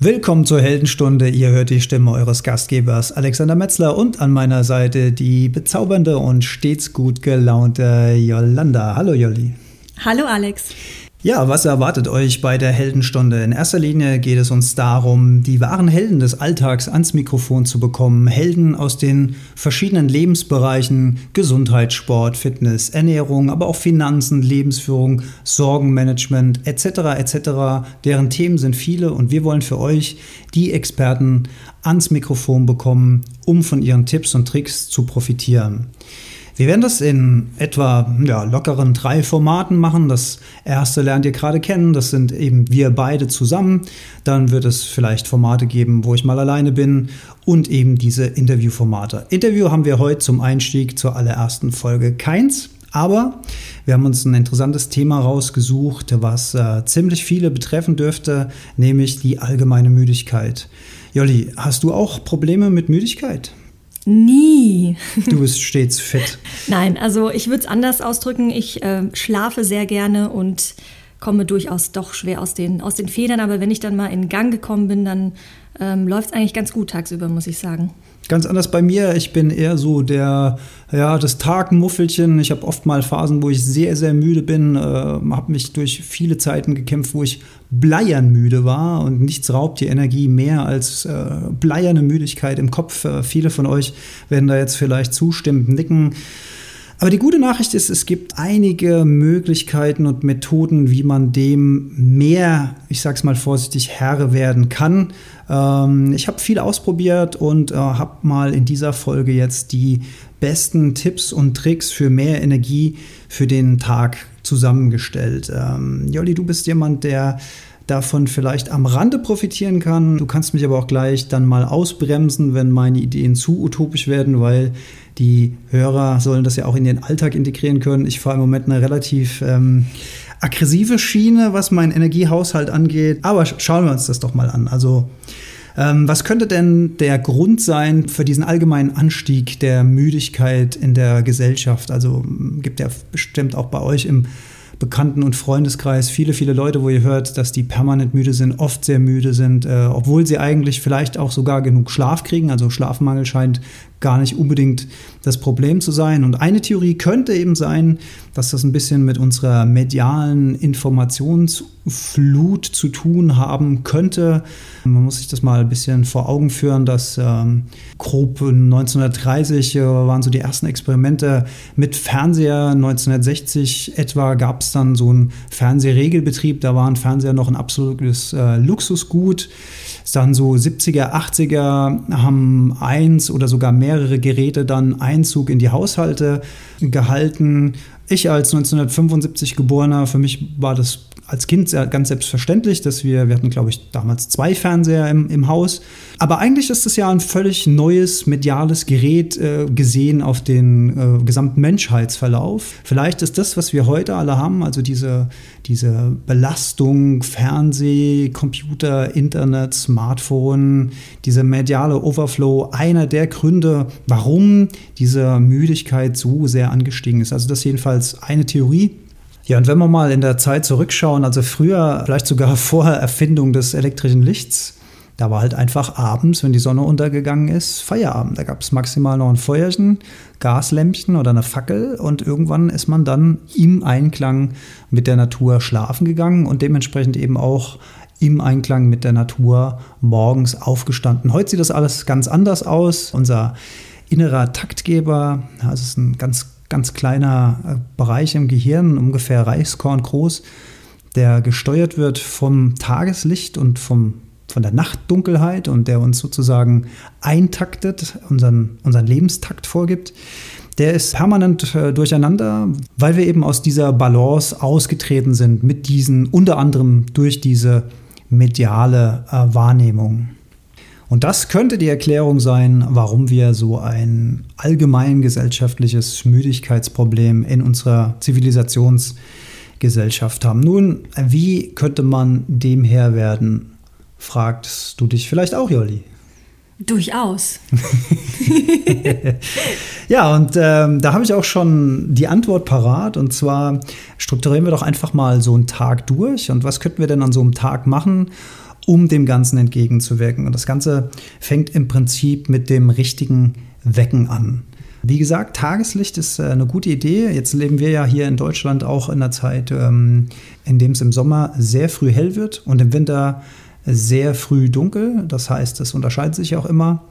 Willkommen zur Heldenstunde. Ihr hört die Stimme eures Gastgebers Alexander Metzler und an meiner Seite die bezaubernde und stets gut gelaunte Yolanda. Hallo Jolli. Hallo Alex. Ja, was erwartet euch bei der Heldenstunde? In erster Linie geht es uns darum, die wahren Helden des Alltags ans Mikrofon zu bekommen. Helden aus den verschiedenen Lebensbereichen, Gesundheit, Sport, Fitness, Ernährung, aber auch Finanzen, Lebensführung, Sorgenmanagement etc. etc. Deren Themen sind viele und wir wollen für euch die Experten ans Mikrofon bekommen, um von ihren Tipps und Tricks zu profitieren. Wir werden das in etwa ja, lockeren drei Formaten machen. Das erste lernt ihr gerade kennen, das sind eben wir beide zusammen. Dann wird es vielleicht Formate geben, wo ich mal alleine bin und eben diese Interviewformate. Interview haben wir heute zum Einstieg zur allerersten Folge keins. Aber wir haben uns ein interessantes Thema rausgesucht, was äh, ziemlich viele betreffen dürfte, nämlich die allgemeine Müdigkeit. Jolli, hast du auch Probleme mit Müdigkeit? Nie. Du bist stets fit. Nein, also ich würde es anders ausdrücken. Ich äh, schlafe sehr gerne und komme durchaus doch schwer aus den, aus den Federn. Aber wenn ich dann mal in Gang gekommen bin, dann ähm, läuft es eigentlich ganz gut tagsüber, muss ich sagen. Ganz anders bei mir. Ich bin eher so der, ja, das Tagmuffelchen. Ich habe oft mal Phasen, wo ich sehr, sehr müde bin. Äh, habe mich durch viele Zeiten gekämpft, wo ich bleiern müde war und nichts raubt die Energie mehr als äh, bleierne Müdigkeit im Kopf. Äh, viele von euch werden da jetzt vielleicht zustimmend nicken. Aber die gute Nachricht ist, es gibt einige Möglichkeiten und Methoden, wie man dem mehr, ich sag's mal vorsichtig, Herr werden kann. Ähm, ich habe viel ausprobiert und äh, habe mal in dieser Folge jetzt die besten Tipps und Tricks für mehr Energie für den Tag zusammengestellt. Ähm, Jolli, du bist jemand, der davon vielleicht am Rande profitieren kann. Du kannst mich aber auch gleich dann mal ausbremsen, wenn meine Ideen zu utopisch werden, weil die Hörer sollen das ja auch in den Alltag integrieren können. Ich fahre im Moment eine relativ ähm, aggressive Schiene, was meinen Energiehaushalt angeht. Aber schauen wir uns das doch mal an. Also ähm, was könnte denn der Grund sein für diesen allgemeinen Anstieg der Müdigkeit in der Gesellschaft? Also gibt ja bestimmt auch bei euch im Bekannten- und Freundeskreis viele, viele Leute, wo ihr hört, dass die permanent müde sind, oft sehr müde sind, äh, obwohl sie eigentlich vielleicht auch sogar genug Schlaf kriegen. Also Schlafmangel scheint gar nicht unbedingt das Problem zu sein. Und eine Theorie könnte eben sein, dass das ein bisschen mit unserer medialen Informationsflut zu tun haben könnte. Man muss sich das mal ein bisschen vor Augen führen, dass ähm, grob 1930 äh, waren so die ersten Experimente mit Fernseher. 1960 etwa gab es dann so einen Fernsehregelbetrieb. Da waren Fernseher noch ein absolutes äh, Luxusgut dann so 70er, 80er haben eins oder sogar mehrere Geräte dann Einzug in die Haushalte gehalten. Ich als 1975 geborener, für mich war das als Kind ganz selbstverständlich, dass wir, wir hatten glaube ich damals zwei Fernseher im, im Haus. Aber eigentlich ist das ja ein völlig neues mediales Gerät äh, gesehen auf den äh, gesamten Menschheitsverlauf. Vielleicht ist das, was wir heute alle haben, also diese, diese Belastung, Fernseh, Computer, Internet, Smartphone, dieser mediale Overflow, einer der Gründe, warum diese Müdigkeit so sehr angestiegen ist. Also das ist jedenfalls eine Theorie. Ja, und wenn wir mal in der Zeit zurückschauen, also früher, vielleicht sogar vor Erfindung des elektrischen Lichts, da war halt einfach abends, wenn die Sonne untergegangen ist, Feierabend. Da gab es maximal noch ein Feuerchen, Gaslämpchen oder eine Fackel und irgendwann ist man dann im Einklang mit der Natur schlafen gegangen und dementsprechend eben auch im Einklang mit der Natur morgens aufgestanden. Heute sieht das alles ganz anders aus. Unser innerer Taktgeber, das ist ein ganz ganz kleiner äh, Bereich im Gehirn, ungefähr Reichskorn groß, der gesteuert wird vom Tageslicht und vom, von der Nachtdunkelheit und der uns sozusagen eintaktet, unseren, unseren Lebenstakt vorgibt. Der ist permanent äh, durcheinander, weil wir eben aus dieser Balance ausgetreten sind mit diesen, unter anderem durch diese mediale äh, Wahrnehmung. Und das könnte die Erklärung sein, warum wir so ein allgemein gesellschaftliches Müdigkeitsproblem in unserer Zivilisationsgesellschaft haben. Nun, wie könnte man dem Herr werden? Fragst du dich vielleicht auch, Jolli? Durchaus. ja, und ähm, da habe ich auch schon die Antwort parat. Und zwar strukturieren wir doch einfach mal so einen Tag durch. Und was könnten wir denn an so einem Tag machen, um dem Ganzen entgegenzuwirken. Und das Ganze fängt im Prinzip mit dem richtigen Wecken an. Wie gesagt, Tageslicht ist äh, eine gute Idee. Jetzt leben wir ja hier in Deutschland auch in einer Zeit, ähm, in dem es im Sommer sehr früh hell wird und im Winter sehr früh dunkel. Das heißt, es unterscheidet sich auch immer.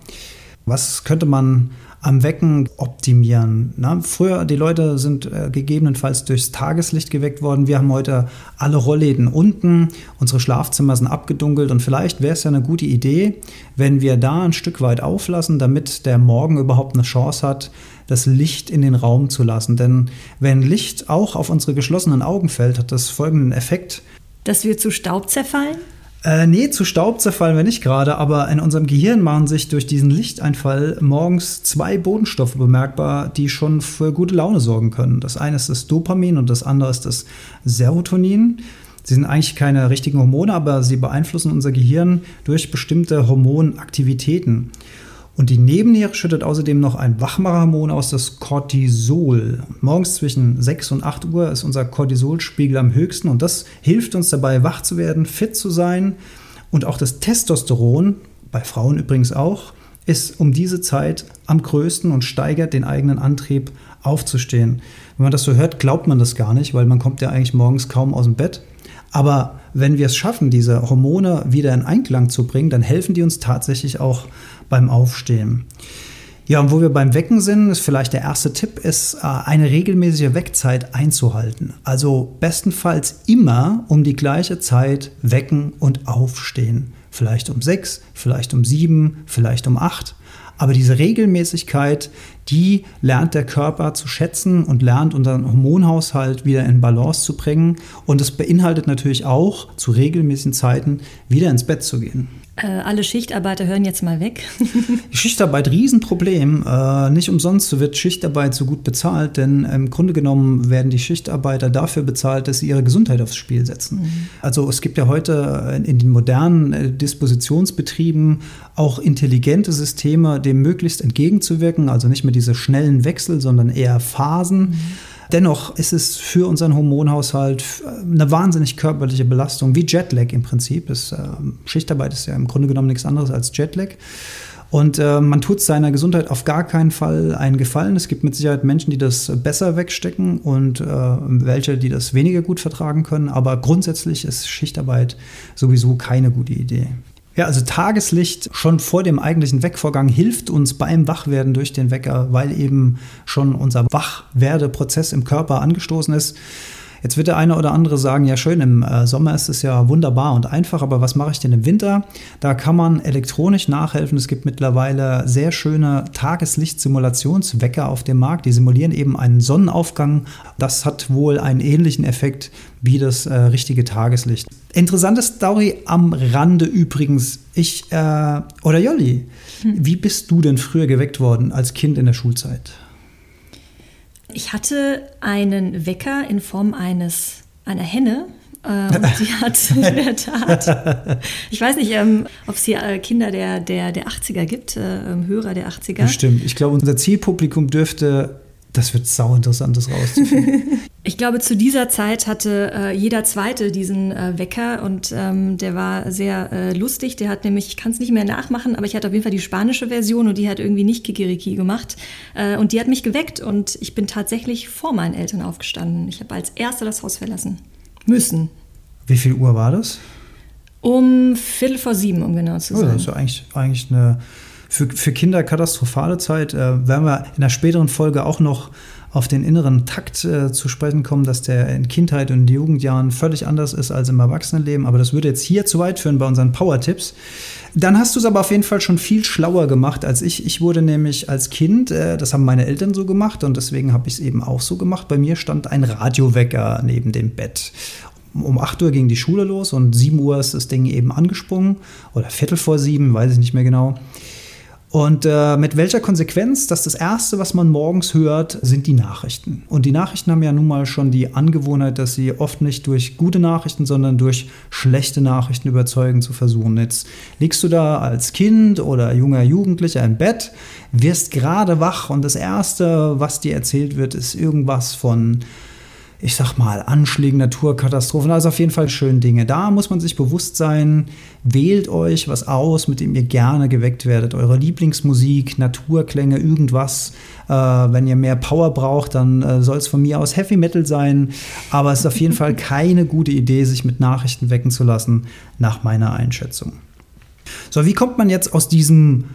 Was könnte man am Wecken optimieren. Na, früher, die Leute sind äh, gegebenenfalls durchs Tageslicht geweckt worden. Wir haben heute alle Rollläden unten, unsere Schlafzimmer sind abgedunkelt und vielleicht wäre es ja eine gute Idee, wenn wir da ein Stück weit auflassen, damit der Morgen überhaupt eine Chance hat, das Licht in den Raum zu lassen. Denn wenn Licht auch auf unsere geschlossenen Augen fällt, hat das folgenden Effekt. Dass wir zu Staub zerfallen? Äh, nee, zu Staub zerfallen wir nicht gerade, aber in unserem Gehirn machen sich durch diesen Lichteinfall morgens zwei Bodenstoffe bemerkbar, die schon für gute Laune sorgen können. Das eine ist das Dopamin und das andere ist das Serotonin. Sie sind eigentlich keine richtigen Hormone, aber sie beeinflussen unser Gehirn durch bestimmte Hormonaktivitäten. Und die Nebenniere schüttet außerdem noch ein Wachmacherhormon aus, das Cortisol. Morgens zwischen 6 und 8 Uhr ist unser Cortisolspiegel am höchsten und das hilft uns dabei, wach zu werden, fit zu sein. Und auch das Testosteron, bei Frauen übrigens auch, ist um diese Zeit am größten und steigert den eigenen Antrieb aufzustehen. Wenn man das so hört, glaubt man das gar nicht, weil man kommt ja eigentlich morgens kaum aus dem Bett. Aber wenn wir es schaffen, diese Hormone wieder in Einklang zu bringen, dann helfen die uns tatsächlich auch beim Aufstehen. Ja, und wo wir beim Wecken sind, ist vielleicht der erste Tipp, ist äh, eine regelmäßige Weckzeit einzuhalten. Also bestenfalls immer um die gleiche Zeit wecken und aufstehen. Vielleicht um sechs, vielleicht um sieben, vielleicht um acht. Aber diese Regelmäßigkeit, die lernt der Körper zu schätzen und lernt unseren Hormonhaushalt wieder in Balance zu bringen. Und es beinhaltet natürlich auch, zu regelmäßigen Zeiten wieder ins Bett zu gehen. Äh, alle Schichtarbeiter hören jetzt mal weg. Schichtarbeit, Riesenproblem. Äh, nicht umsonst wird Schichtarbeit so gut bezahlt, denn im Grunde genommen werden die Schichtarbeiter dafür bezahlt, dass sie ihre Gesundheit aufs Spiel setzen. Mhm. Also es gibt ja heute in den modernen äh, Dispositionsbetrieben auch intelligente Systeme, dem möglichst entgegenzuwirken. Also nicht mehr diese schnellen Wechsel, sondern eher Phasen. Mhm Dennoch ist es für unseren Hormonhaushalt eine wahnsinnig körperliche Belastung, wie Jetlag im Prinzip. Ist, äh, Schichtarbeit ist ja im Grunde genommen nichts anderes als Jetlag. Und äh, man tut seiner Gesundheit auf gar keinen Fall einen Gefallen. Es gibt mit Sicherheit Menschen, die das besser wegstecken und äh, welche, die das weniger gut vertragen können. Aber grundsätzlich ist Schichtarbeit sowieso keine gute Idee. Ja, also Tageslicht schon vor dem eigentlichen Weckvorgang hilft uns beim Wachwerden durch den Wecker, weil eben schon unser Wachwerdeprozess im Körper angestoßen ist. Jetzt wird der eine oder andere sagen, ja schön, im äh, Sommer ist es ja wunderbar und einfach, aber was mache ich denn im Winter? Da kann man elektronisch nachhelfen. Es gibt mittlerweile sehr schöne Tageslichtsimulationswecker auf dem Markt. Die simulieren eben einen Sonnenaufgang. Das hat wohl einen ähnlichen Effekt wie das äh, richtige Tageslicht. Interessante Story am Rande übrigens. Ich äh, oder Jolli, hm. wie bist du denn früher geweckt worden als Kind in der Schulzeit? Ich hatte einen Wecker in Form eines einer Henne. Äh, und die hat in der Tat, ich weiß nicht, ähm, ob es hier äh, Kinder der, der, der 80er gibt, äh, ähm, Hörer der 80er. Bestimmt. Ich glaube, unser Zielpublikum dürfte das wird sau interessantes rauszufinden. ich glaube, zu dieser Zeit hatte äh, jeder Zweite diesen äh, Wecker und ähm, der war sehr äh, lustig. Der hat nämlich, ich kann es nicht mehr nachmachen, aber ich hatte auf jeden Fall die spanische Version und die hat irgendwie nicht Kikiriki gemacht. Äh, und die hat mich geweckt und ich bin tatsächlich vor meinen Eltern aufgestanden. Ich habe als Erste das Haus verlassen müssen. Wie viel Uhr war das? Um Viertel vor sieben, um genau zu sein. Oh, das ist eigentlich, eigentlich eine für, für Kinder katastrophale Zeit. Äh, werden wir in der späteren Folge auch noch auf den inneren Takt äh, zu sprechen kommen, dass der in Kindheit und Jugendjahren völlig anders ist als im Erwachsenenleben. Aber das würde jetzt hier zu weit führen bei unseren Power-Tipps. Dann hast du es aber auf jeden Fall schon viel schlauer gemacht als ich. Ich wurde nämlich als Kind, äh, das haben meine Eltern so gemacht und deswegen habe ich es eben auch so gemacht. Bei mir stand ein Radiowecker neben dem Bett. Um 8 Uhr ging die Schule los und 7 Uhr ist das Ding eben angesprungen oder Viertel vor sieben, weiß ich nicht mehr genau. Und äh, mit welcher Konsequenz, dass das Erste, was man morgens hört, sind die Nachrichten. Und die Nachrichten haben ja nun mal schon die Angewohnheit, dass sie oft nicht durch gute Nachrichten, sondern durch schlechte Nachrichten überzeugen zu versuchen. Jetzt liegst du da als Kind oder junger Jugendlicher im Bett, wirst gerade wach und das Erste, was dir erzählt wird, ist irgendwas von ich sag mal, Anschlägen, Naturkatastrophen, also auf jeden Fall schöne Dinge. Da muss man sich bewusst sein, wählt euch was aus, mit dem ihr gerne geweckt werdet. Eure Lieblingsmusik, Naturklänge, irgendwas. Äh, wenn ihr mehr Power braucht, dann äh, soll es von mir aus Heavy Metal sein. Aber es ist auf jeden Fall keine gute Idee, sich mit Nachrichten wecken zu lassen, nach meiner Einschätzung. So, wie kommt man jetzt aus diesem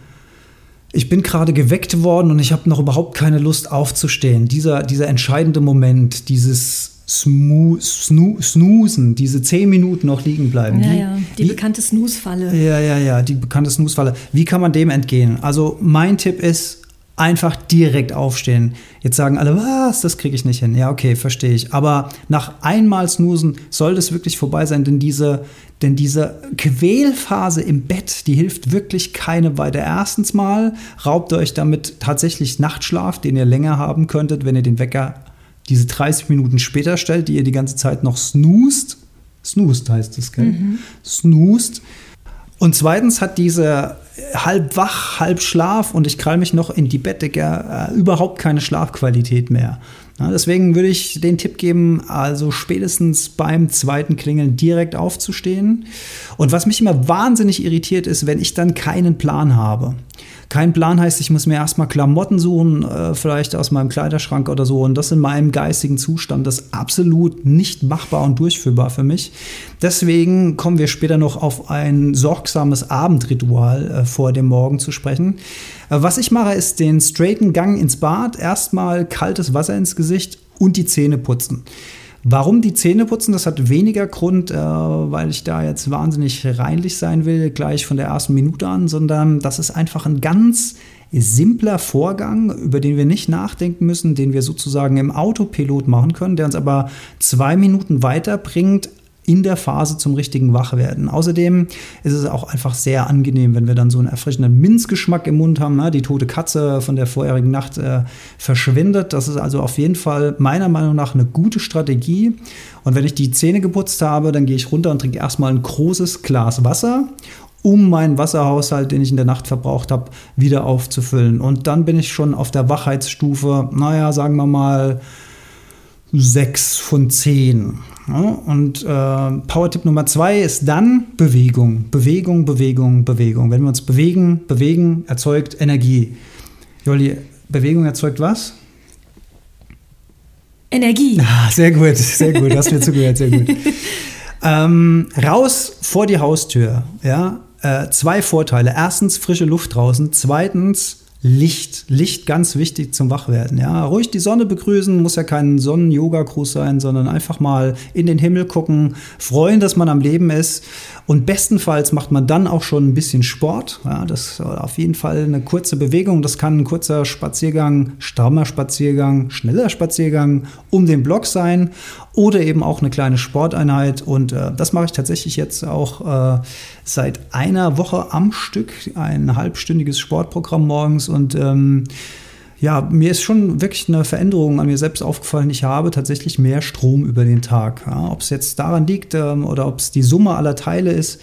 ich bin gerade geweckt worden und ich habe noch überhaupt keine Lust aufzustehen. Dieser, dieser entscheidende Moment, dieses Smo Snoo Snoosen, diese zehn Minuten noch liegen bleiben. Ja, wie, ja, die wie, bekannte Snooze-Falle. Ja, ja, ja, die bekannte Snooze-Falle. Wie kann man dem entgehen? Also mein Tipp ist, einfach direkt aufstehen. Jetzt sagen alle, was, das kriege ich nicht hin. Ja, okay, verstehe ich. Aber nach einmal snoosen soll das wirklich vorbei sein, denn diese, denn diese Quälphase im Bett, die hilft wirklich keine weiter. Erstens mal raubt euch damit tatsächlich Nachtschlaf, den ihr länger haben könntet, wenn ihr den Wecker diese 30 Minuten später stellt, die ihr die ganze Zeit noch snoost. Snoost heißt es, gell? Mhm. Snoost. Und zweitens hat diese halb wach, halb Schlaf und ich krall mich noch in die Bettdecke äh, überhaupt keine Schlafqualität mehr. Deswegen würde ich den Tipp geben, also spätestens beim zweiten Klingeln direkt aufzustehen. Und was mich immer wahnsinnig irritiert ist, wenn ich dann keinen Plan habe. Kein Plan heißt, ich muss mir erstmal Klamotten suchen, äh, vielleicht aus meinem Kleiderschrank oder so. Und das in meinem geistigen Zustand, ist absolut nicht machbar und durchführbar für mich. Deswegen kommen wir später noch auf ein sorgsames Abendritual äh, vor dem Morgen zu sprechen. Äh, was ich mache, ist den straighten Gang ins Bad, erstmal kaltes Wasser ins Gesicht und die Zähne putzen. Warum die Zähne putzen, das hat weniger Grund, äh, weil ich da jetzt wahnsinnig reinlich sein will, gleich von der ersten Minute an, sondern das ist einfach ein ganz simpler Vorgang, über den wir nicht nachdenken müssen, den wir sozusagen im Autopilot machen können, der uns aber zwei Minuten weiterbringt in der Phase zum richtigen Wachwerden. Außerdem ist es auch einfach sehr angenehm, wenn wir dann so einen erfrischenden Minzgeschmack im Mund haben. Ne? Die tote Katze von der vorherigen Nacht äh, verschwindet. Das ist also auf jeden Fall meiner Meinung nach eine gute Strategie. Und wenn ich die Zähne geputzt habe, dann gehe ich runter und trinke erstmal ein großes Glas Wasser um meinen Wasserhaushalt, den ich in der Nacht verbraucht habe, wieder aufzufüllen. Und dann bin ich schon auf der Wachheitsstufe, naja, sagen wir mal, 6 von 10 und äh, Power-Tipp Nummer zwei ist dann Bewegung. Bewegung, Bewegung, Bewegung. Wenn wir uns bewegen, bewegen erzeugt Energie. Jolli, Bewegung erzeugt was? Energie. Ah, sehr gut, sehr gut. Hast mir zugehört, sehr gut. Ähm, raus vor die Haustür. Ja, äh, zwei Vorteile. Erstens frische Luft draußen. Zweitens Licht, Licht ganz wichtig zum Wachwerden. Ja, ruhig die Sonne begrüßen, muss ja kein Sonnen-Yoga-Gruß sein, sondern einfach mal in den Himmel gucken, freuen, dass man am Leben ist. Und bestenfalls macht man dann auch schon ein bisschen Sport. Ja, das ist auf jeden Fall eine kurze Bewegung. Das kann ein kurzer Spaziergang, strammer Spaziergang, schneller Spaziergang um den Block sein oder eben auch eine kleine Sporteinheit. Und äh, das mache ich tatsächlich jetzt auch äh, seit einer Woche am Stück, ein halbstündiges Sportprogramm morgens. Und ähm, ja, mir ist schon wirklich eine Veränderung an mir selbst aufgefallen. Ich habe tatsächlich mehr Strom über den Tag. Ja, ob es jetzt daran liegt ähm, oder ob es die Summe aller Teile ist,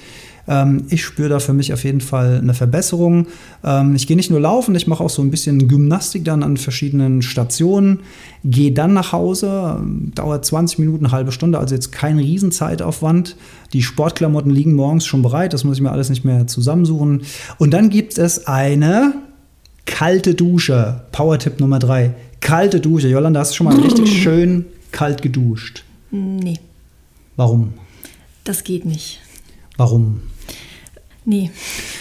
ähm, ich spüre da für mich auf jeden Fall eine Verbesserung. Ähm, ich gehe nicht nur laufen, ich mache auch so ein bisschen Gymnastik dann an verschiedenen Stationen, gehe dann nach Hause, ähm, dauert 20 Minuten, eine halbe Stunde, also jetzt kein Riesenzeitaufwand. Die Sportklamotten liegen morgens schon bereit, das muss ich mir alles nicht mehr zusammensuchen. Und dann gibt es eine kalte Dusche. Power-Tipp Nummer drei. Kalte Dusche. Jolanda, hast du schon mal richtig schön kalt geduscht? Nee. Warum? Das geht nicht. Warum? Nee.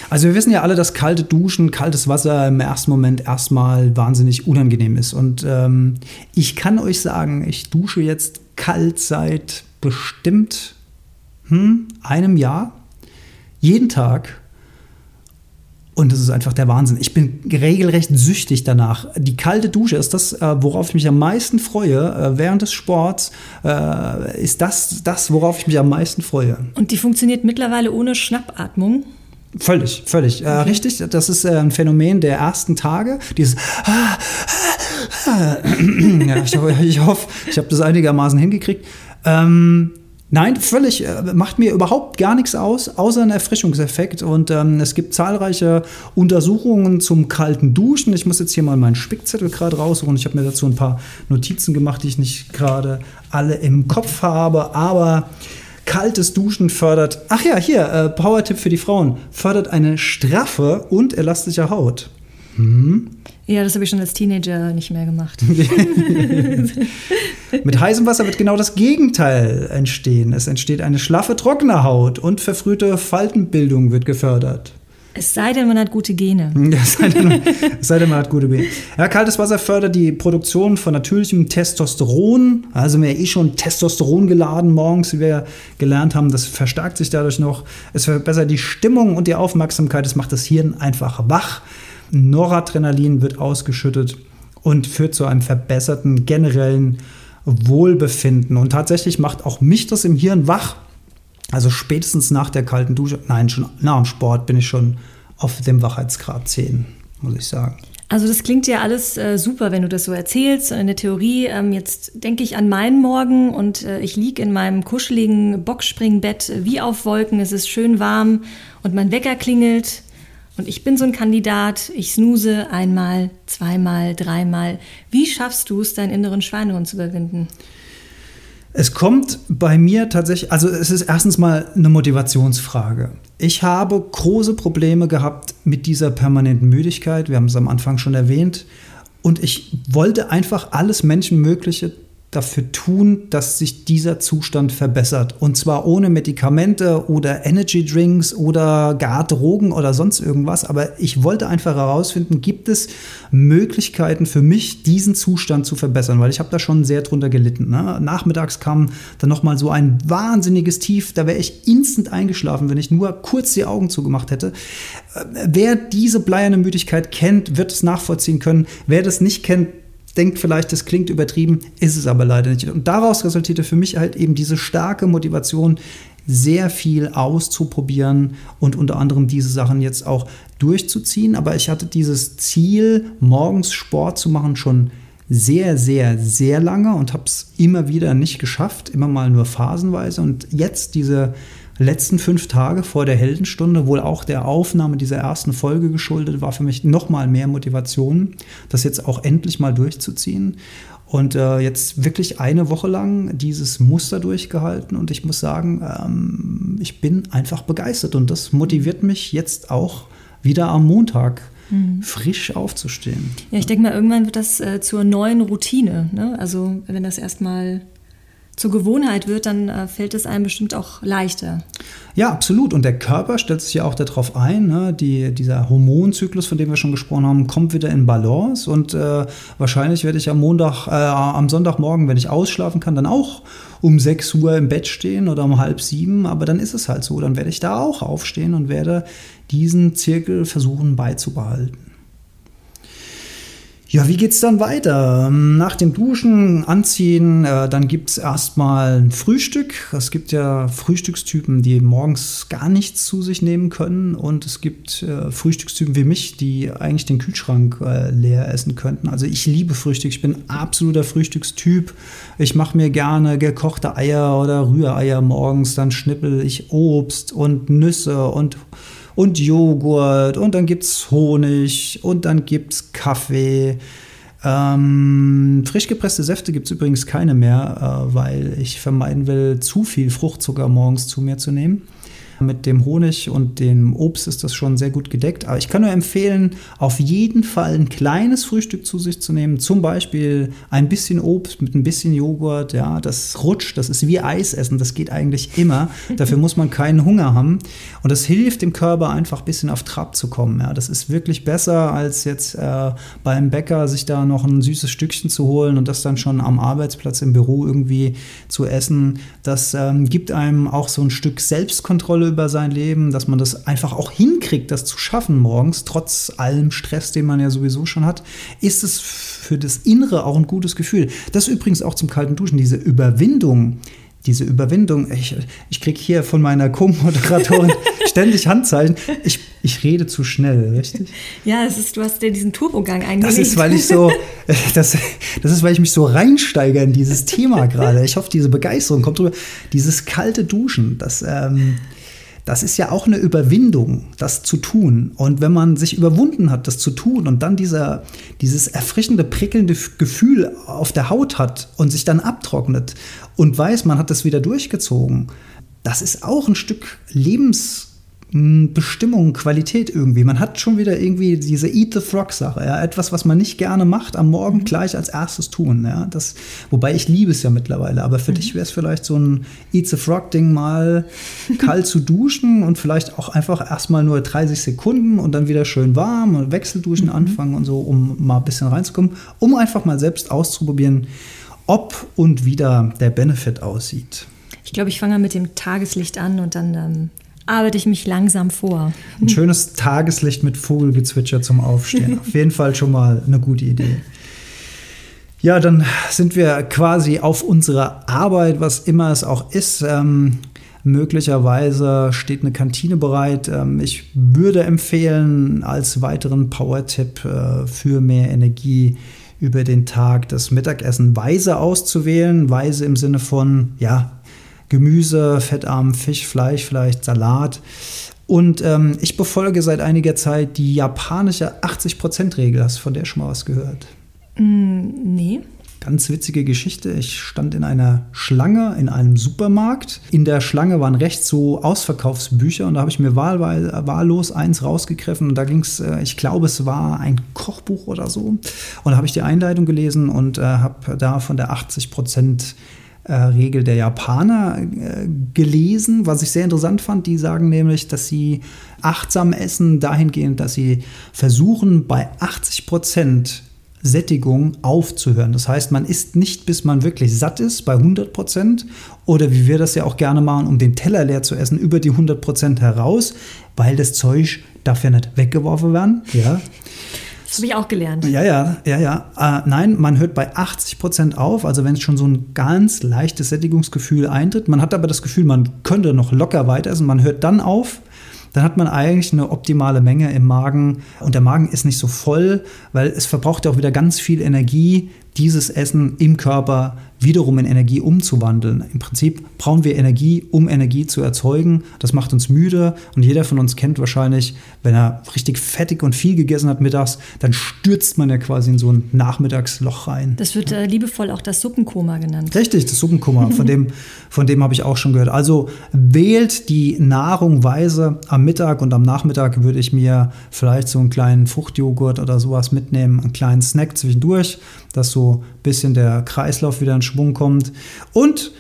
Also wir wissen ja alle, dass kalte Duschen, kaltes Wasser im ersten Moment erstmal wahnsinnig unangenehm ist. Und ähm, ich kann euch sagen, ich dusche jetzt kalt seit bestimmt hm, einem Jahr. Jeden Tag. Und das ist einfach der Wahnsinn. Ich bin regelrecht süchtig danach. Die kalte Dusche ist das, äh, worauf ich mich am meisten freue. Äh, während des Sports äh, ist das das, worauf ich mich am meisten freue. Und die funktioniert mittlerweile ohne Schnappatmung? Völlig, völlig. Okay. richtig, das ist ein Phänomen der ersten Tage. Dieses ja, ich, ich hoffe, ich habe das einigermaßen hingekriegt. Ähm, Nein, völlig, äh, macht mir überhaupt gar nichts aus, außer ein Erfrischungseffekt. Und ähm, es gibt zahlreiche Untersuchungen zum kalten Duschen. Ich muss jetzt hier mal meinen Spickzettel gerade raussuchen. Ich habe mir dazu ein paar Notizen gemacht, die ich nicht gerade alle im Kopf habe. Aber kaltes Duschen fördert, ach ja, hier, äh, Power-Tipp für die Frauen, fördert eine straffe und elastische Haut. Hm? Ja, das habe ich schon als Teenager nicht mehr gemacht. Mit heißem Wasser wird genau das Gegenteil entstehen. Es entsteht eine schlaffe, trockene Haut und verfrühte Faltenbildung wird gefördert. Es sei denn, man hat gute Gene. es, sei denn, es sei denn, man hat gute Gene. Ja, kaltes Wasser fördert die Produktion von natürlichem Testosteron. Also wir eh schon Testosteron geladen morgens, wie wir gelernt haben. Das verstärkt sich dadurch noch. Es verbessert die Stimmung und die Aufmerksamkeit. Es macht das Hirn einfach wach. Noradrenalin wird ausgeschüttet und führt zu einem verbesserten generellen Wohlbefinden. Und tatsächlich macht auch mich das im Hirn wach. Also spätestens nach der kalten Dusche, nein, schon nach dem Sport bin ich schon auf dem Wachheitsgrad 10, muss ich sagen. Also das klingt ja alles äh, super, wenn du das so erzählst. In der Theorie, ähm, jetzt denke ich an meinen Morgen und äh, ich liege in meinem kuscheligen Boxspringbett wie auf Wolken. Es ist schön warm und mein Wecker klingelt und ich bin so ein Kandidat, ich snooze einmal, zweimal, dreimal. Wie schaffst du es, deinen inneren Schweinehund zu überwinden? Es kommt bei mir tatsächlich, also es ist erstens mal eine Motivationsfrage. Ich habe große Probleme gehabt mit dieser permanenten Müdigkeit. Wir haben es am Anfang schon erwähnt. Und ich wollte einfach alles Menschenmögliche dafür tun, dass sich dieser Zustand verbessert. Und zwar ohne Medikamente oder Energy Drinks oder gar Drogen oder sonst irgendwas. Aber ich wollte einfach herausfinden, gibt es Möglichkeiten für mich, diesen Zustand zu verbessern? Weil ich habe da schon sehr drunter gelitten. Ne? Nachmittags kam dann nochmal so ein wahnsinniges Tief. Da wäre ich instant eingeschlafen, wenn ich nur kurz die Augen zugemacht hätte. Äh, wer diese bleierne Müdigkeit kennt, wird es nachvollziehen können. Wer das nicht kennt, denkt vielleicht, das klingt übertrieben, ist es aber leider nicht. Und daraus resultierte für mich halt eben diese starke Motivation, sehr viel auszuprobieren und unter anderem diese Sachen jetzt auch durchzuziehen. Aber ich hatte dieses Ziel, morgens Sport zu machen, schon sehr, sehr, sehr lange und habe es immer wieder nicht geschafft, immer mal nur phasenweise. Und jetzt diese letzten fünf Tage vor der Heldenstunde, wohl auch der Aufnahme dieser ersten Folge geschuldet, war für mich nochmal mehr Motivation, das jetzt auch endlich mal durchzuziehen. Und äh, jetzt wirklich eine Woche lang dieses Muster durchgehalten und ich muss sagen, ähm, ich bin einfach begeistert und das motiviert mich jetzt auch wieder am Montag mhm. frisch aufzustehen. Ja, ich denke mal, irgendwann wird das äh, zur neuen Routine. Ne? Also wenn das erstmal zur Gewohnheit wird, dann äh, fällt es einem bestimmt auch leichter. Ja, absolut. Und der Körper stellt sich ja auch darauf ein. Ne? Die, dieser Hormonzyklus, von dem wir schon gesprochen haben, kommt wieder in Balance. Und äh, wahrscheinlich werde ich am Montag, äh, am Sonntagmorgen, wenn ich ausschlafen kann, dann auch um 6 Uhr im Bett stehen oder um halb sieben. Aber dann ist es halt so. Dann werde ich da auch aufstehen und werde diesen Zirkel versuchen beizubehalten. Ja, wie geht's dann weiter? Nach dem Duschen, Anziehen, äh, dann gibt's erstmal ein Frühstück. Es gibt ja Frühstückstypen, die morgens gar nichts zu sich nehmen können. Und es gibt äh, Frühstückstypen wie mich, die eigentlich den Kühlschrank äh, leer essen könnten. Also ich liebe Frühstück. Ich bin absoluter Frühstückstyp. Ich mache mir gerne gekochte Eier oder Rühreier morgens. Dann schnippel ich Obst und Nüsse und und Joghurt und dann gibt es Honig und dann gibt es Kaffee. Ähm, frisch gepresste Säfte gibt es übrigens keine mehr, äh, weil ich vermeiden will, zu viel Fruchtzucker morgens zu mir zu nehmen. Mit dem Honig und dem Obst ist das schon sehr gut gedeckt. Aber ich kann nur empfehlen, auf jeden Fall ein kleines Frühstück zu sich zu nehmen. Zum Beispiel ein bisschen Obst mit ein bisschen Joghurt. Ja, das rutscht, das ist wie Eis essen. Das geht eigentlich immer. Dafür muss man keinen Hunger haben. Und das hilft dem Körper einfach ein bisschen auf Trab zu kommen. Ja, das ist wirklich besser, als jetzt äh, beim Bäcker sich da noch ein süßes Stückchen zu holen und das dann schon am Arbeitsplatz im Büro irgendwie zu essen. Das ähm, gibt einem auch so ein Stück Selbstkontrolle über sein Leben, dass man das einfach auch hinkriegt, das zu schaffen morgens, trotz allem Stress, den man ja sowieso schon hat, ist es für das Innere auch ein gutes Gefühl. Das übrigens auch zum kalten Duschen, diese Überwindung, diese Überwindung, ich, ich kriege hier von meiner Co-Moderatorin ständig Handzeichen. Ich, ich rede zu schnell, richtig? Ja, das ist, du hast dir diesen Turbogang eingelegt. Das ist, weil ich so, das, das ist, weil ich mich so reinsteige in dieses Thema gerade. Ich hoffe, diese Begeisterung kommt drüber. Dieses kalte Duschen, das, ähm, das ist ja auch eine Überwindung, das zu tun. Und wenn man sich überwunden hat, das zu tun und dann dieser, dieses erfrischende, prickelnde Gefühl auf der Haut hat und sich dann abtrocknet und weiß, man hat das wieder durchgezogen, das ist auch ein Stück Lebens Bestimmung, Qualität irgendwie. Man hat schon wieder irgendwie diese Eat the Frog-Sache, ja? etwas, was man nicht gerne macht, am Morgen mhm. gleich als erstes tun. Ja? Das, wobei ich liebe es ja mittlerweile, aber für mhm. dich wäre es vielleicht so ein Eat the Frog-Ding mal kalt zu duschen und vielleicht auch einfach erstmal nur 30 Sekunden und dann wieder schön warm und Wechselduschen mhm. anfangen und so, um mal ein bisschen reinzukommen, um einfach mal selbst auszuprobieren, ob und wie da der Benefit aussieht. Ich glaube, ich fange mit dem Tageslicht an und dann ähm, arbeite ich mich langsam vor. Ein schönes Tageslicht mit Vogelgezwitscher zum Aufstehen. Auf jeden Fall schon mal eine gute Idee. Ja, dann sind wir quasi auf unserer Arbeit, was immer es auch ist. Ähm, möglicherweise steht eine Kantine bereit. Ähm, ich würde empfehlen, als weiteren Power-Tipp äh, für mehr Energie über den Tag das Mittagessen weise auszuwählen. Weise im Sinne von, ja, Gemüse, fettarmen Fisch, Fleisch, vielleicht Salat. Und ähm, ich befolge seit einiger Zeit die japanische 80%-Regel. Hast du von der schon mal was gehört? Mm, nee. Ganz witzige Geschichte. Ich stand in einer Schlange in einem Supermarkt. In der Schlange waren rechts so Ausverkaufsbücher und da habe ich mir wahlweise, wahllos eins rausgegriffen und da ging es, äh, ich glaube, es war ein Kochbuch oder so. Und da habe ich die Einleitung gelesen und äh, habe da von der 80 Prozent äh, Regel der Japaner äh, gelesen, was ich sehr interessant fand. Die sagen nämlich, dass sie achtsam essen, dahingehend, dass sie versuchen, bei 80 Prozent Sättigung aufzuhören. Das heißt, man isst nicht, bis man wirklich satt ist, bei 100 Prozent. Oder wie wir das ja auch gerne machen, um den Teller leer zu essen, über die 100 Prozent heraus, weil das Zeug darf ja nicht weggeworfen werden. Ja. Das habe ich auch gelernt. Ja, ja, ja, ja. Äh, nein, man hört bei 80 Prozent auf, also wenn es schon so ein ganz leichtes Sättigungsgefühl eintritt. Man hat aber das Gefühl, man könnte noch locker weiter essen. Man hört dann auf, dann hat man eigentlich eine optimale Menge im Magen und der Magen ist nicht so voll, weil es verbraucht ja auch wieder ganz viel Energie, dieses Essen im Körper wiederum in Energie umzuwandeln. Im Prinzip brauchen wir Energie, um Energie zu erzeugen. Das macht uns müde und jeder von uns kennt wahrscheinlich, wenn er richtig fettig und viel gegessen hat mittags, dann stürzt man ja quasi in so ein Nachmittagsloch rein. Das wird äh, liebevoll auch das Suppenkoma genannt. Richtig, das Suppenkoma, von dem, von dem habe ich auch schon gehört. Also wählt die Nahrung weise. Am Mittag und am Nachmittag würde ich mir vielleicht so einen kleinen Fruchtjoghurt oder sowas mitnehmen, einen kleinen Snack zwischendurch, dass so ein bisschen der Kreislauf wieder in Schwung kommt. Und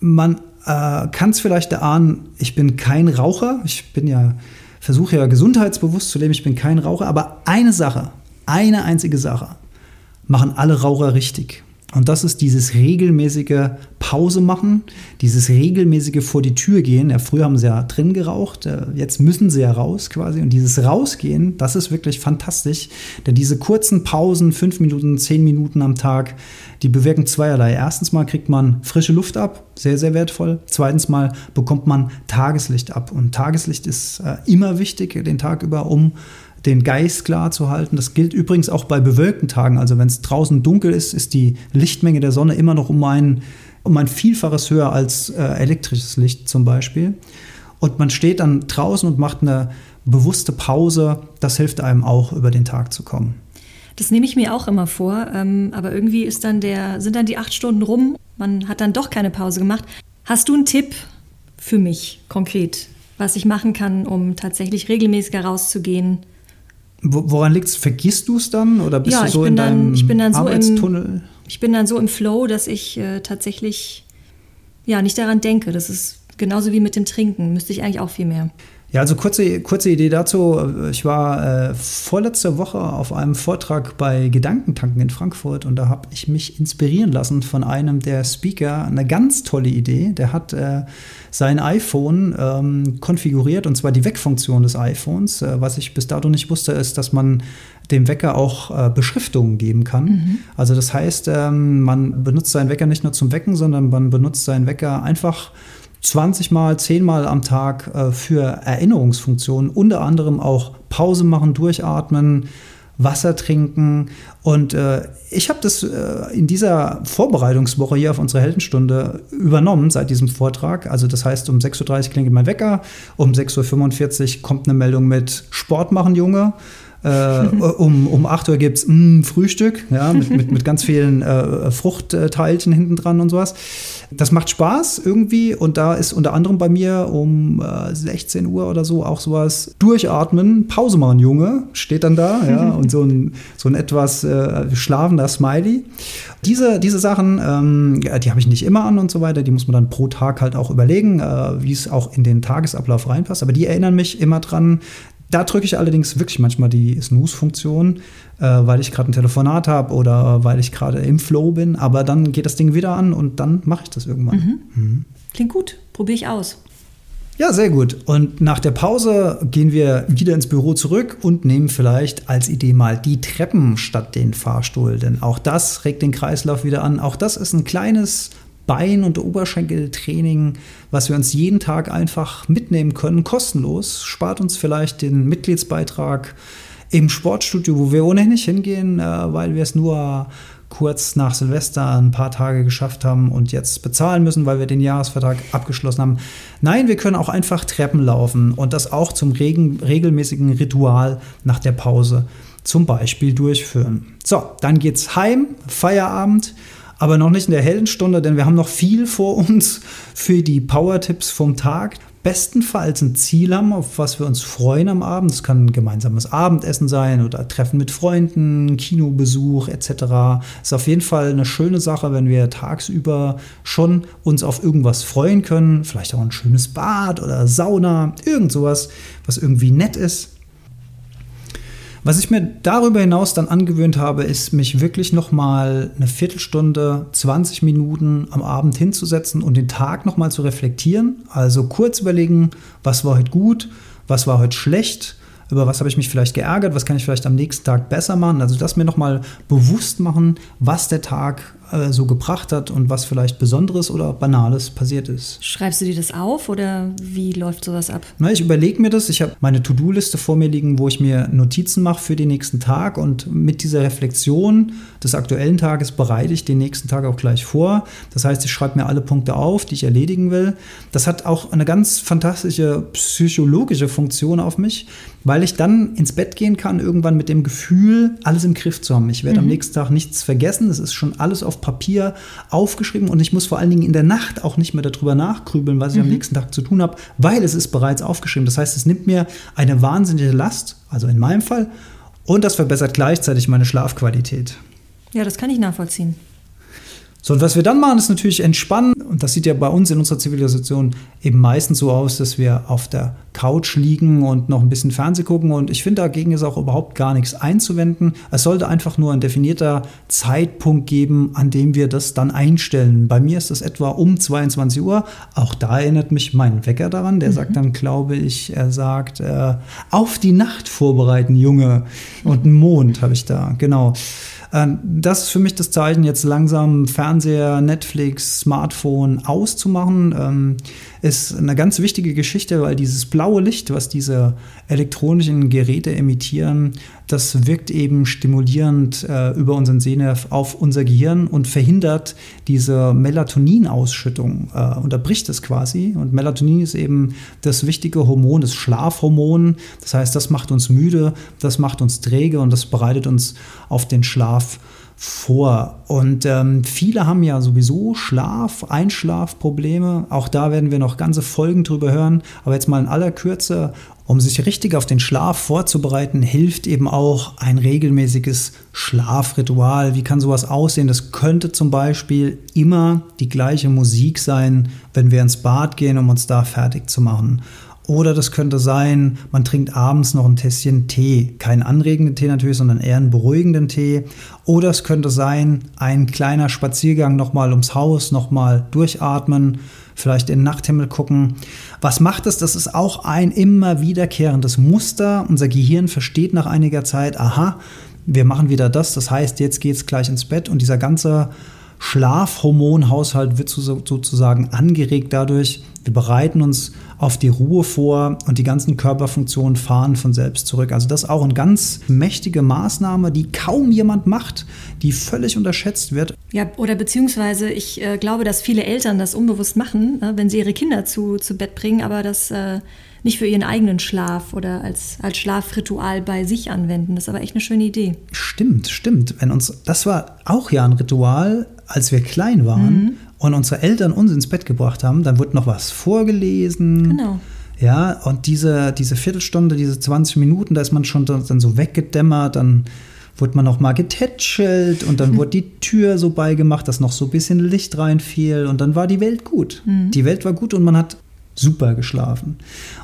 man äh, kann es vielleicht erahnen, ich bin kein Raucher. Ich bin ja, versuche ja gesundheitsbewusst zu leben. Ich bin kein Raucher. Aber eine Sache, eine einzige Sache, machen alle Raucher richtig. Und das ist dieses regelmäßige Pause machen, dieses regelmäßige vor die Tür gehen. Ja, früher haben sie ja drin geraucht, äh, jetzt müssen sie ja raus quasi. Und dieses Rausgehen, das ist wirklich fantastisch. Denn diese kurzen Pausen, fünf Minuten, zehn Minuten am Tag, die bewirken zweierlei. Erstens mal kriegt man frische Luft ab, sehr, sehr wertvoll. Zweitens mal bekommt man Tageslicht ab. Und Tageslicht ist äh, immer wichtig den Tag über, um den Geist klar zu halten. Das gilt übrigens auch bei bewölkten Tagen. Also wenn es draußen dunkel ist, ist die Lichtmenge der Sonne immer noch um ein, um ein Vielfaches höher als äh, elektrisches Licht zum Beispiel. Und man steht dann draußen und macht eine bewusste Pause. Das hilft einem auch, über den Tag zu kommen. Das nehme ich mir auch immer vor, ähm, aber irgendwie ist dann der, sind dann die acht Stunden rum. Man hat dann doch keine Pause gemacht. Hast du einen Tipp für mich konkret, was ich machen kann, um tatsächlich regelmäßiger rauszugehen? Woran liegt es? Vergisst du es dann oder bist ja, du so in dann, deinem ich bin dann Arbeitstunnel? So im, ich bin dann so im Flow, dass ich äh, tatsächlich ja nicht daran denke. Das ist genauso wie mit dem Trinken. Müsste ich eigentlich auch viel mehr. Ja, also kurze, kurze Idee dazu. Ich war äh, vorletzte Woche auf einem Vortrag bei Gedankentanken in Frankfurt und da habe ich mich inspirieren lassen von einem der Speaker. Eine ganz tolle Idee. Der hat äh, sein iPhone ähm, konfiguriert und zwar die Weckfunktion des iPhones. Äh, was ich bis dato nicht wusste, ist, dass man dem Wecker auch äh, Beschriftungen geben kann. Mhm. Also das heißt, ähm, man benutzt seinen Wecker nicht nur zum Wecken, sondern man benutzt seinen Wecker einfach 20 Mal, 10 Mal am Tag äh, für Erinnerungsfunktionen, unter anderem auch Pause machen, durchatmen, Wasser trinken. Und äh, ich habe das äh, in dieser Vorbereitungswoche hier auf unsere Heldenstunde übernommen seit diesem Vortrag. Also das heißt, um 6.30 Uhr klingelt mein Wecker, um 6.45 Uhr kommt eine Meldung mit Sport machen, Junge. Äh, um, um 8 Uhr gibt es mm, Frühstück, ja, mit, mit, mit ganz vielen äh, Fruchtteilchen hinten dran und sowas. Das macht Spaß irgendwie und da ist unter anderem bei mir um äh, 16 Uhr oder so auch sowas durchatmen, Pause machen, Junge, steht dann da, ja, und so ein, so ein etwas äh, schlafender Smiley. Diese, diese Sachen, ähm, die habe ich nicht immer an und so weiter, die muss man dann pro Tag halt auch überlegen, äh, wie es auch in den Tagesablauf reinpasst, aber die erinnern mich immer dran, da drücke ich allerdings wirklich manchmal die Snooze-Funktion, äh, weil ich gerade ein Telefonat habe oder weil ich gerade im Flow bin. Aber dann geht das Ding wieder an und dann mache ich das irgendwann. Mhm. Mhm. Klingt gut, probiere ich aus. Ja, sehr gut. Und nach der Pause gehen wir wieder ins Büro zurück und nehmen vielleicht als Idee mal die Treppen statt den Fahrstuhl. Denn auch das regt den Kreislauf wieder an. Auch das ist ein kleines Bein- und Oberschenkeltraining, was wir uns jeden Tag einfach mitnehmen können, kostenlos, spart uns vielleicht den Mitgliedsbeitrag im Sportstudio, wo wir ohnehin nicht hingehen, äh, weil wir es nur kurz nach Silvester ein paar Tage geschafft haben und jetzt bezahlen müssen, weil wir den Jahresvertrag abgeschlossen haben. Nein, wir können auch einfach Treppen laufen und das auch zum regelmäßigen Ritual nach der Pause zum Beispiel durchführen. So, dann geht's heim, Feierabend aber noch nicht in der hellen Stunde, denn wir haben noch viel vor uns für die Power-Tipps vom Tag. Bestenfalls ein Ziel haben, auf was wir uns freuen am Abend. Es kann ein gemeinsames Abendessen sein oder Treffen mit Freunden, Kinobesuch etc. Ist auf jeden Fall eine schöne Sache, wenn wir tagsüber schon uns auf irgendwas freuen können. Vielleicht auch ein schönes Bad oder Sauna, irgend sowas, was irgendwie nett ist. Was ich mir darüber hinaus dann angewöhnt habe, ist, mich wirklich nochmal eine Viertelstunde, 20 Minuten am Abend hinzusetzen und den Tag nochmal zu reflektieren. Also kurz überlegen, was war heute gut, was war heute schlecht, über was habe ich mich vielleicht geärgert, was kann ich vielleicht am nächsten Tag besser machen. Also das mir nochmal bewusst machen, was der Tag äh, so gebracht hat und was vielleicht Besonderes oder Banales passiert ist. Schreibst du dir das auf oder wie läuft sowas ab? Na, ich überlege mir das. Ich habe meine To-Do-Liste vor mir liegen, wo ich mir Notizen mache für den nächsten Tag und mit dieser Reflexion des aktuellen Tages bereite ich den nächsten Tag auch gleich vor. Das heißt, ich schreibe mir alle Punkte auf, die ich erledigen will. Das hat auch eine ganz fantastische psychologische Funktion auf mich, weil ich dann ins Bett gehen kann, irgendwann mit dem Gefühl, alles im Griff zu haben. Ich werde mhm. am nächsten Tag nichts vergessen. Es ist schon alles auf Papier aufgeschrieben und ich muss vor allen Dingen in der Nacht auch nicht mehr darüber nachgrübeln, was ich mhm. am nächsten Tag zu tun habe, weil es ist bereits aufgeschrieben. Das heißt, es nimmt mir eine wahnsinnige Last, also in meinem Fall, und das verbessert gleichzeitig meine Schlafqualität. Ja, das kann ich nachvollziehen. So, und was wir dann machen, ist natürlich entspannen. Und das sieht ja bei uns in unserer Zivilisation eben meistens so aus, dass wir auf der Couch liegen und noch ein bisschen Fernseh gucken. Und ich finde, dagegen ist auch überhaupt gar nichts einzuwenden. Es sollte einfach nur ein definierter Zeitpunkt geben, an dem wir das dann einstellen. Bei mir ist das etwa um 22 Uhr. Auch da erinnert mich mein Wecker daran. Der mhm. sagt dann, glaube ich, er sagt, äh, auf die Nacht vorbereiten, Junge. Und einen Mond habe ich da, genau. Ähm, das ist für mich das Zeichen, jetzt langsam Fernseher, Netflix, Smartphone auszumachen. Ist eine ganz wichtige Geschichte, weil dieses blaue Licht, was diese elektronischen Geräte emittieren, das wirkt eben stimulierend äh, über unseren Sehnerv auf unser Gehirn und verhindert diese Melatoninausschüttung, äh, unterbricht es quasi. Und Melatonin ist eben das wichtige Hormon, das Schlafhormon. Das heißt, das macht uns müde, das macht uns träge und das bereitet uns auf den Schlaf vor. Und ähm, viele haben ja sowieso Schlaf, Einschlafprobleme. Auch da werden wir noch ganze Folgen drüber hören. Aber jetzt mal in aller Kürze, um sich richtig auf den Schlaf vorzubereiten, hilft eben auch ein regelmäßiges Schlafritual. Wie kann sowas aussehen? Das könnte zum Beispiel immer die gleiche Musik sein, wenn wir ins Bad gehen, um uns da fertig zu machen. Oder das könnte sein, man trinkt abends noch ein Tässchen Tee. Keinen anregenden Tee natürlich, sondern eher einen beruhigenden Tee. Oder es könnte sein, ein kleiner Spaziergang nochmal ums Haus, nochmal durchatmen, vielleicht in den Nachthimmel gucken. Was macht es? Das ist auch ein immer wiederkehrendes Muster. Unser Gehirn versteht nach einiger Zeit, aha, wir machen wieder das. Das heißt, jetzt geht es gleich ins Bett und dieser ganze Schlafhormonhaushalt wird sozusagen angeregt dadurch. Wir bereiten uns auf die Ruhe vor und die ganzen Körperfunktionen fahren von selbst zurück. Also das ist auch eine ganz mächtige Maßnahme, die kaum jemand macht, die völlig unterschätzt wird. Ja, oder beziehungsweise ich äh, glaube, dass viele Eltern das unbewusst machen, äh, wenn sie ihre Kinder zu, zu Bett bringen, aber das äh, nicht für ihren eigenen Schlaf oder als, als Schlafritual bei sich anwenden. Das ist aber echt eine schöne Idee. Stimmt, stimmt. Wenn uns, das war auch ja ein Ritual, als wir klein waren mhm. Und unsere Eltern uns ins Bett gebracht haben, dann wurde noch was vorgelesen. Genau. Ja, und diese, diese Viertelstunde, diese 20 Minuten, da ist man schon dann so weggedämmert, dann wurde man noch mal getätschelt und dann mhm. wurde die Tür so beigemacht, dass noch so ein bisschen Licht reinfiel und dann war die Welt gut. Mhm. Die Welt war gut und man hat super geschlafen.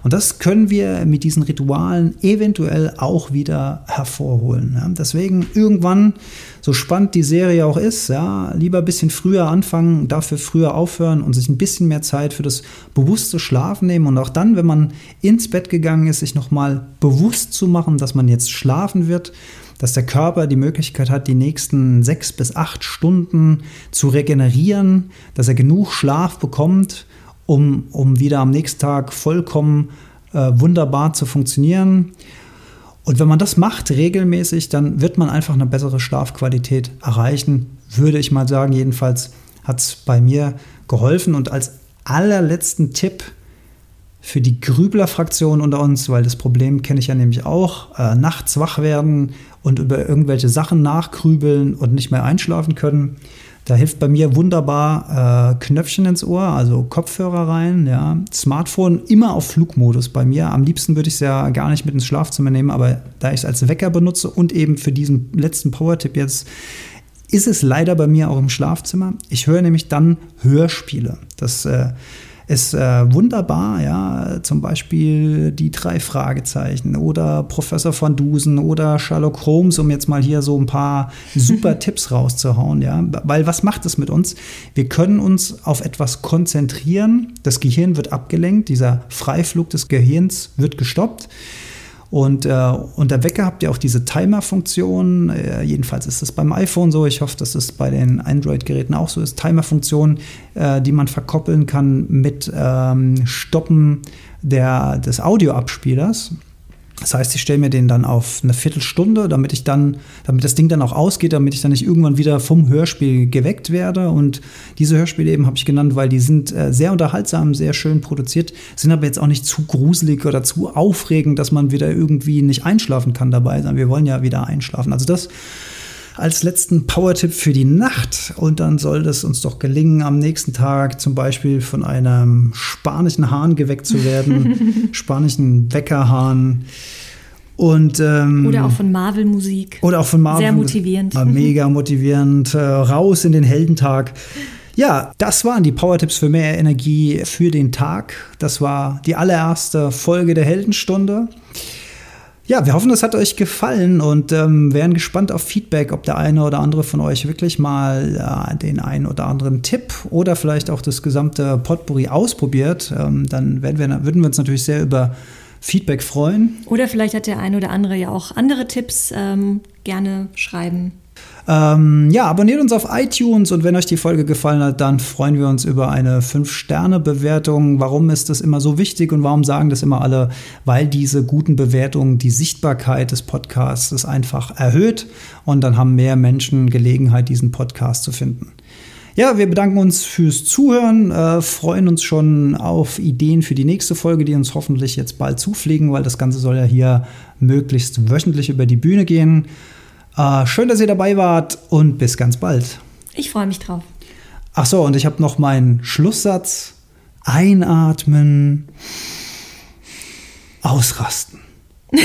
Und das können wir mit diesen Ritualen eventuell auch wieder hervorholen. Ja. Deswegen irgendwann, so spannend die Serie auch ist, ja, lieber ein bisschen früher anfangen, dafür früher aufhören und sich ein bisschen mehr Zeit für das bewusste Schlafen nehmen. Und auch dann, wenn man ins Bett gegangen ist, sich nochmal bewusst zu machen, dass man jetzt schlafen wird dass der Körper die Möglichkeit hat, die nächsten sechs bis acht Stunden zu regenerieren, dass er genug Schlaf bekommt, um, um wieder am nächsten Tag vollkommen äh, wunderbar zu funktionieren. Und wenn man das macht regelmäßig, dann wird man einfach eine bessere Schlafqualität erreichen, würde ich mal sagen. Jedenfalls hat es bei mir geholfen. Und als allerletzten Tipp für die Grübler-Fraktion unter uns, weil das Problem kenne ich ja nämlich auch, äh, nachts wach werden und über irgendwelche Sachen nachgrübeln und nicht mehr einschlafen können. Da hilft bei mir wunderbar äh, Knöpfchen ins Ohr, also Kopfhörer rein, ja. Smartphone immer auf Flugmodus bei mir. Am liebsten würde ich es ja gar nicht mit ins Schlafzimmer nehmen, aber da ich es als Wecker benutze und eben für diesen letzten Power-Tipp jetzt, ist es leider bei mir auch im Schlafzimmer. Ich höre nämlich dann Hörspiele. Das äh, ist äh, wunderbar, ja, zum Beispiel die drei Fragezeichen oder Professor von Dusen oder Sherlock Holmes, um jetzt mal hier so ein paar super Tipps rauszuhauen, ja, weil was macht es mit uns? Wir können uns auf etwas konzentrieren, das Gehirn wird abgelenkt, dieser Freiflug des Gehirns wird gestoppt. Und äh, unter Wecker habt ihr auch diese Timer-Funktion. Äh, jedenfalls ist es beim iPhone so. Ich hoffe, dass es bei den Android-Geräten auch so ist. Timer-Funktion, äh, die man verkoppeln kann mit ähm, Stoppen der, des Audioabspielers. Das heißt, ich stelle mir den dann auf eine Viertelstunde, damit ich dann, damit das Ding dann auch ausgeht, damit ich dann nicht irgendwann wieder vom Hörspiel geweckt werde. Und diese Hörspiele eben habe ich genannt, weil die sind äh, sehr unterhaltsam, sehr schön produziert, sind aber jetzt auch nicht zu gruselig oder zu aufregend, dass man wieder irgendwie nicht einschlafen kann dabei, sondern wir wollen ja wieder einschlafen. Also das als letzten Power-Tipp für die Nacht. Und dann soll es uns doch gelingen, am nächsten Tag zum Beispiel von einem spanischen Hahn geweckt zu werden, spanischen Weckerhahn. Und, ähm, oder auch von Marvel-Musik. Oder auch von Marvel. Sehr motivierend. Mega motivierend. Äh, raus in den Heldentag. Ja, das waren die Power-Tipps für mehr Energie für den Tag. Das war die allererste Folge der Heldenstunde. Ja, wir hoffen, es hat euch gefallen und ähm, wären gespannt auf Feedback, ob der eine oder andere von euch wirklich mal äh, den einen oder anderen Tipp oder vielleicht auch das gesamte Potpourri ausprobiert. Ähm, dann wir, würden wir uns natürlich sehr über Feedback freuen. Oder vielleicht hat der eine oder andere ja auch andere Tipps. Ähm, gerne schreiben. Ähm, ja, abonniert uns auf iTunes und wenn euch die Folge gefallen hat, dann freuen wir uns über eine 5-Sterne-Bewertung. Warum ist das immer so wichtig und warum sagen das immer alle? Weil diese guten Bewertungen die Sichtbarkeit des Podcasts einfach erhöht und dann haben mehr Menschen Gelegenheit, diesen Podcast zu finden. Ja, wir bedanken uns fürs Zuhören, äh, freuen uns schon auf Ideen für die nächste Folge, die uns hoffentlich jetzt bald zufliegen, weil das Ganze soll ja hier möglichst wöchentlich über die Bühne gehen. Äh, schön, dass ihr dabei wart und bis ganz bald. Ich freue mich drauf. Ach so, und ich habe noch meinen Schlusssatz. Einatmen, ausrasten.